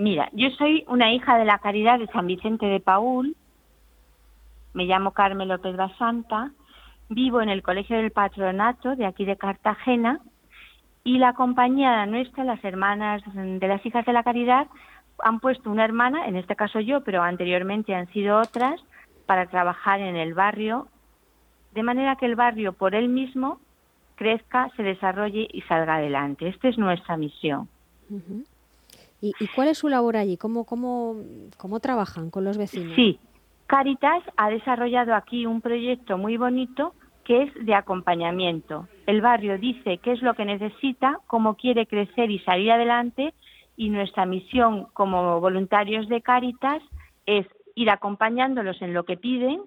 Mira, yo soy una hija de la Caridad de San Vicente de Paúl, me llamo Carmen López Basanta, vivo en el Colegio del Patronato de aquí de Cartagena y la compañía nuestra, las hermanas de las hijas de la Caridad, han puesto una hermana, en este caso yo, pero anteriormente han sido otras, para trabajar en el barrio, de manera que el barrio por él mismo crezca, se desarrolle y salga adelante. Esta es nuestra misión. ¿Y, cuál es su labor allí? ¿Cómo, cómo, cómo trabajan con los vecinos? Sí, Caritas ha desarrollado aquí un proyecto muy bonito que es de acompañamiento. El barrio dice qué es lo que necesita, cómo quiere crecer y salir adelante y nuestra misión como voluntarios de Caritas es ir acompañándolos en lo que piden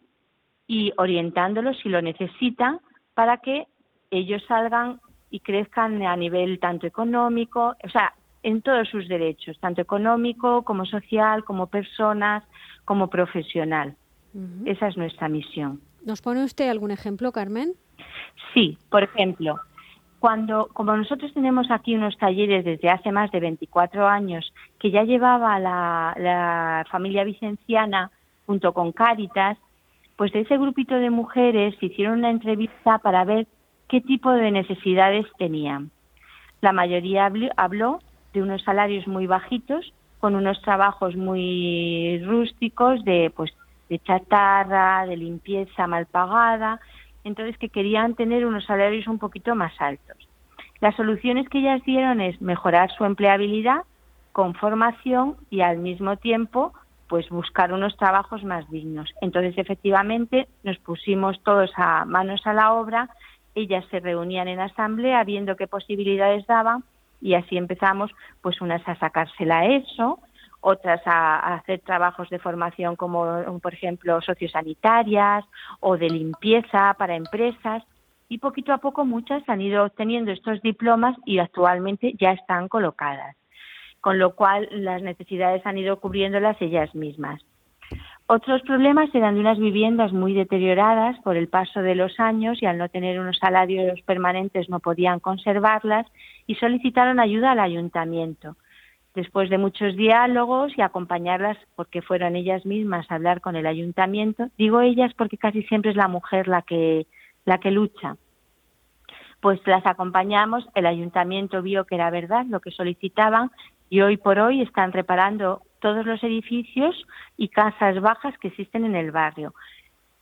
y orientándolos si lo necesitan para que ellos salgan y crezcan a nivel tanto económico, o sea, en todos sus derechos, tanto económico como social, como personas, como profesional. Esa es nuestra misión. ¿Nos pone usted algún ejemplo, Carmen? Sí, por ejemplo, cuando, como nosotros tenemos aquí unos talleres desde hace más de 24 años que ya llevaba la, la familia vicenciana junto con Cáritas, pues de ese grupito de mujeres hicieron una entrevista para ver qué tipo de necesidades tenían. La mayoría habló de unos salarios muy bajitos, con unos trabajos muy rústicos de pues de chatarra, de limpieza mal pagada, entonces que querían tener unos salarios un poquito más altos. Las soluciones que ellas dieron es mejorar su empleabilidad con formación y al mismo tiempo pues buscar unos trabajos más dignos. Entonces efectivamente nos pusimos todos a manos a la obra, ellas se reunían en asamblea viendo qué posibilidades daban y así empezamos pues unas a sacársela eso, otras a, hacer trabajos de formación como, por ejemplo, sociosanitarias o de limpieza para empresas. Y poquito a poco muchas han ido obteniendo estos diplomas y actualmente ya están colocadas, con lo cual las necesidades han ido cubriéndolas ellas mismas. Otros problemas eran de unas viviendas muy deterioradas por el paso de los años y al no tener unos salarios permanentes no podían conservarlas y solicitaron ayuda al ayuntamiento después de muchos diálogos y acompañarlas porque fueron ellas mismas a hablar con el ayuntamiento. Digo ellas porque casi siempre es la mujer la que la que lucha. Pues las acompañamos, el ayuntamiento vio que era verdad lo que solicitaban y hoy por hoy están reparando todos los edificios y casas bajas que existen en el barrio,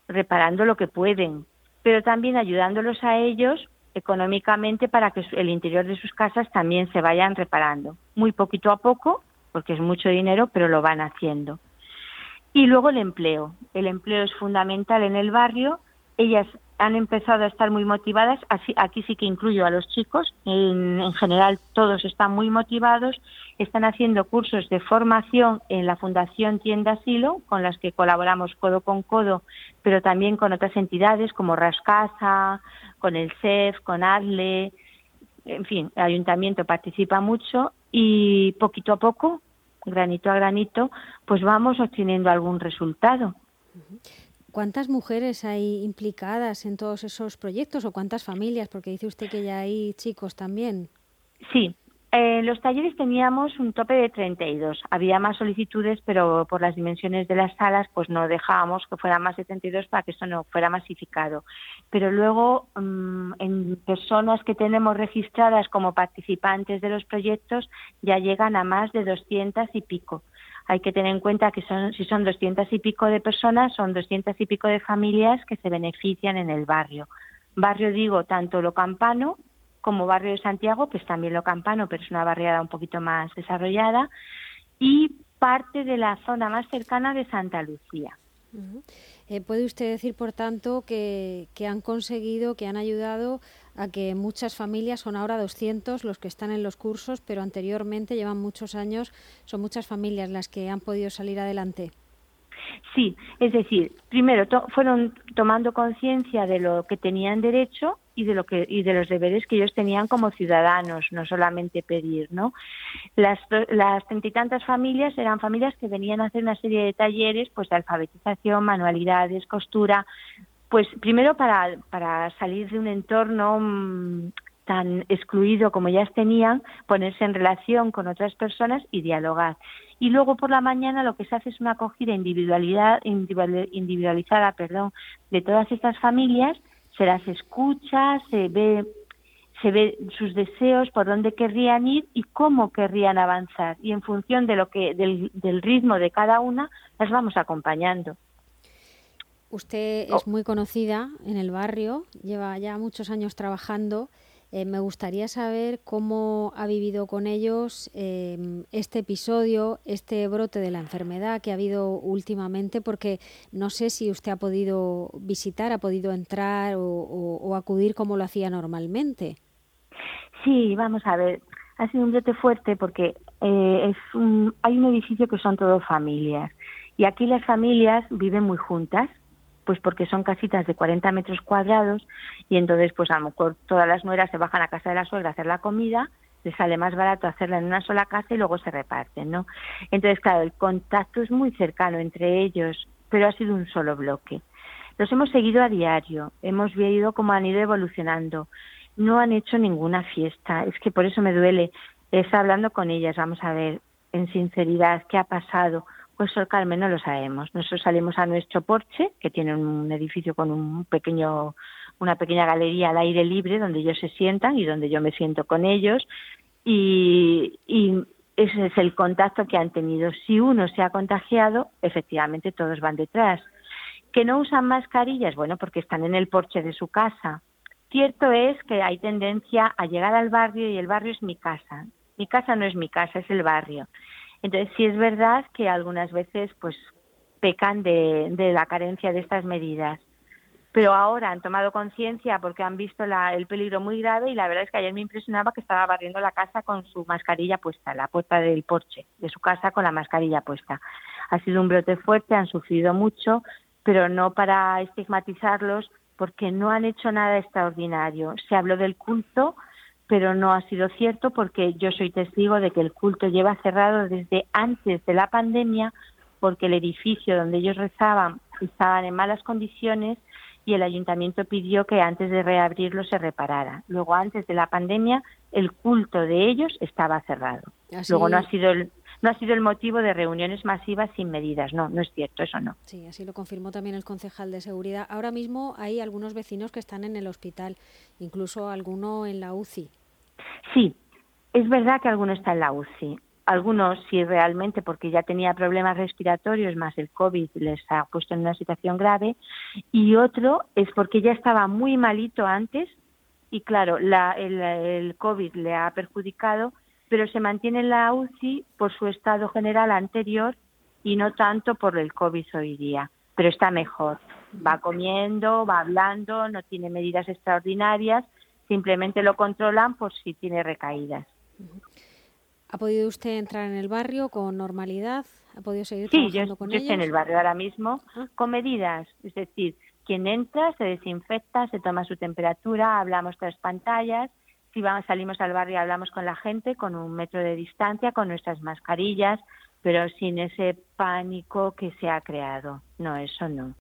reparando lo que pueden, pero también ayudándolos a ellos económicamente para que el interior de sus casas también se vayan reparando, muy poquito a poco, porque es mucho dinero, pero lo van haciendo. Y luego el empleo. El empleo es fundamental en el barrio. Ellas han empezado a estar muy motivadas, así, aquí sí que incluyo a los chicos, en, general todos están muy motivados, están haciendo cursos de formación en la Fundación Tienda Asilo, con las que colaboramos codo con codo, pero también con otras entidades como Rascasa, con el CEF, con ADLE, en fin, el ayuntamiento participa mucho y poquito a poco, granito a granito, pues vamos obteniendo algún resultado. ¿Cuántas mujeres hay implicadas en todos esos proyectos o cuántas familias? Porque dice usted que ya hay chicos también. Sí, en los talleres teníamos un tope de 32. Había más solicitudes, pero por las dimensiones de las salas, pues no dejábamos que fuera más de 32 para que eso no fuera masificado. Pero luego, mm, en personas que tenemos registradas como participantes de los proyectos, ya llegan a más de 200 y pico hay que tener en cuenta que son, si son doscientas y pico de personas, son doscientas y pico de familias que se benefician en el barrio. Barrio digo tanto lo campano como barrio de Santiago, pues también lo campano, pero es una barriada un poquito más desarrollada, y parte de la zona más cercana de Santa Lucía. Eh, ¿Puede usted decir, por tanto, que, han conseguido, que han ayudado a que muchas familias, son ahora 200 los que están en los cursos, pero anteriormente llevan muchos años, son muchas familias las que han podido salir adelante. Sí, es decir, primero fueron tomando conciencia de lo que tenían derecho y de lo que y de los deberes que ellos tenían como ciudadanos, no solamente pedir, ¿no? Las las treinta y tantas familias eran familias que venían a hacer una serie de talleres, pues de alfabetización, manualidades, costura, pues primero para, salir de un entorno mm, tan excluido como ellas tenían, ponerse en relación con otras personas y dialogar. Y luego por la mañana lo que se hace es una acogida individualidad, individualizada perdón, de todas estas familias, se las escucha, se ve se ve sus deseos, por dónde querrían ir y cómo querrían avanzar. Y en función de lo que, del, del ritmo de cada una, las vamos acompañando. Usted es muy conocida en el barrio, lleva ya muchos años trabajando. Eh, me gustaría saber cómo ha vivido con ellos em, este episodio, este brote de la enfermedad que ha habido últimamente, porque no sé si usted ha podido visitar, ha podido entrar o, acudir como lo hacía normalmente. Sí, vamos a ver. Ha sido un brote fuerte porque eh, es hay un edificio que son todo familias y aquí las familias viven muy juntas pues porque son casitas de 40 metros cuadrados y entonces pues a lo mejor todas las nueras se bajan a casa de la suegra a hacer la comida, les sale más barato hacerla en una sola casa y luego se reparten, ¿no? Entonces, claro, el contacto es muy cercano entre ellos, pero ha sido un solo bloque. Los hemos seguido a diario, hemos visto cómo han ido evolucionando. No han hecho ninguna fiesta, es que por eso me duele. Está hablando con ellas, vamos a ver, en sinceridad, qué ha pasado pues Carmen no lo sabemos. Nosotros salimos a nuestro porche, que tiene un edificio con un pequeño, una pequeña galería al aire libre donde ellos se sientan y donde yo me siento con ellos. Y, y ese es el contacto que han tenido. Si uno se ha contagiado, efectivamente todos van detrás. ¿Que no usan mascarillas? Bueno, porque están en el porche de su casa. Cierto es que hay tendencia a llegar al barrio y el barrio es mi casa. Mi casa no es mi casa, es el barrio. Entonces, sí es verdad que algunas veces pues pecan de, la carencia de estas medidas. Pero ahora han tomado conciencia porque han visto el peligro muy grave y la verdad es que ayer me impresionaba que estaba barriendo la casa con su mascarilla puesta, la puerta del porche de su casa con la mascarilla puesta. Ha sido un brote fuerte, han sufrido mucho, pero no para estigmatizarlos porque no han hecho nada extraordinario. Se habló del culto, pero no ha sido cierto porque yo soy testigo de que el culto lleva cerrado desde antes de la pandemia porque el edificio donde ellos rezaban estaba en malas condiciones y el ayuntamiento pidió que antes de reabrirlo se reparara. Luego, antes de la pandemia, el culto de ellos estaba cerrado. Luego no ha sido el, no ha sido el motivo de reuniones masivas sin medidas. No, no es cierto, eso no. Sí, así lo confirmó también el concejal de seguridad. Ahora mismo hay algunos vecinos que están en el hospital, incluso alguno en la UCI. Sí, es verdad que alguno está en la UCI. Algunos sí realmente porque ya tenía problemas respiratorios más el COVID les ha puesto en una situación grave y otro es porque ya estaba muy malito antes y claro, la, el, el COVID le ha perjudicado, pero se mantiene en la UCI por su estado general anterior y no tanto por el COVID hoy día, pero está mejor. Va comiendo, va hablando, no tiene medidas extraordinarias simplemente lo controlan por si tiene recaídas. ¿Ha podido usted entrar en el barrio con normalidad? ¿Ha podido seguir sí, trabajando yo, con yo estoy en el barrio ahora mismo ah. con medidas, es decir, quien entra se desinfecta, se toma su temperatura, hablamos tras pantallas, si vamos, salimos al barrio hablamos con la gente con un metro de distancia, con nuestras mascarillas, pero sin ese pánico que se ha creado. No, eso no.